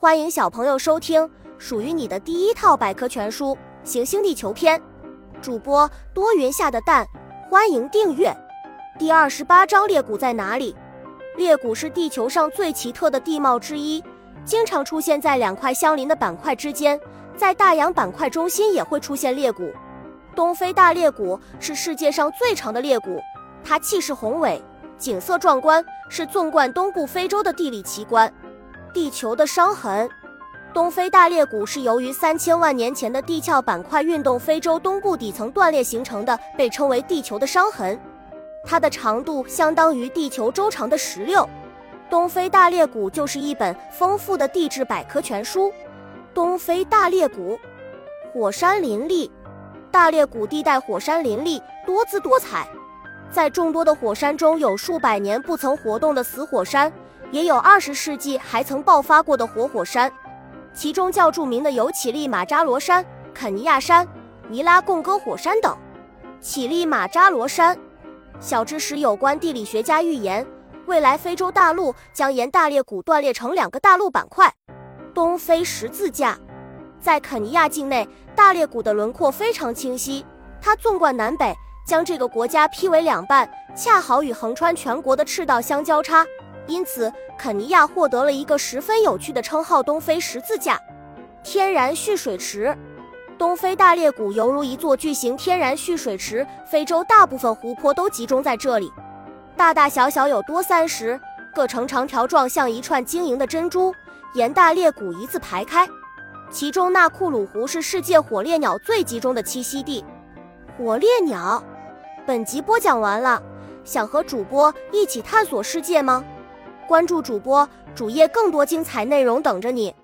欢迎小朋友收听属于你的第一套百科全书《行星地球篇》，主播多云下的蛋，欢迎订阅。第二十八章：裂谷在哪里？裂谷是地球上最奇特的地貌之一，经常出现在两块相邻的板块之间，在大洋板块中心也会出现裂谷。东非大裂谷是世界上最长的裂谷，它气势宏伟，景色壮观，是纵贯东部非洲的地理奇观。地球的伤痕，东非大裂谷是由于三千万年前的地壳板块运动非洲东部底层断裂形成的，被称为地球的伤痕。它的长度相当于地球周长的十六。东非大裂谷就是一本丰富的地质百科全书。东非大裂谷，火山林立，大裂谷地带火山林立，多姿多彩。在众多的火山中，有数百年不曾活动的死火山。也有二十世纪还曾爆发过的活火山，其中较著名的有乞力马扎罗山、肯尼亚山、尼拉贡戈火山等。乞力马扎罗山，小知识：有关地理学家预言，未来非洲大陆将沿大裂谷断裂成两个大陆板块。东非十字架，在肯尼亚境内，大裂谷的轮廓非常清晰，它纵贯南北，将这个国家劈为两半，恰好与横穿全国的赤道相交叉。因此，肯尼亚获得了一个十分有趣的称号——东非十字架。天然蓄水池，东非大裂谷犹如一座巨型天然蓄水池，非洲大部分湖泊都集中在这里，大大小小有多三十，各呈长条状，像一串晶莹的珍珠，沿大裂谷一字排开。其中，纳库鲁湖是世界火烈鸟最集中的栖息地。火烈鸟，本集播讲完了，想和主播一起探索世界吗？关注主播主页，更多精彩内容等着你。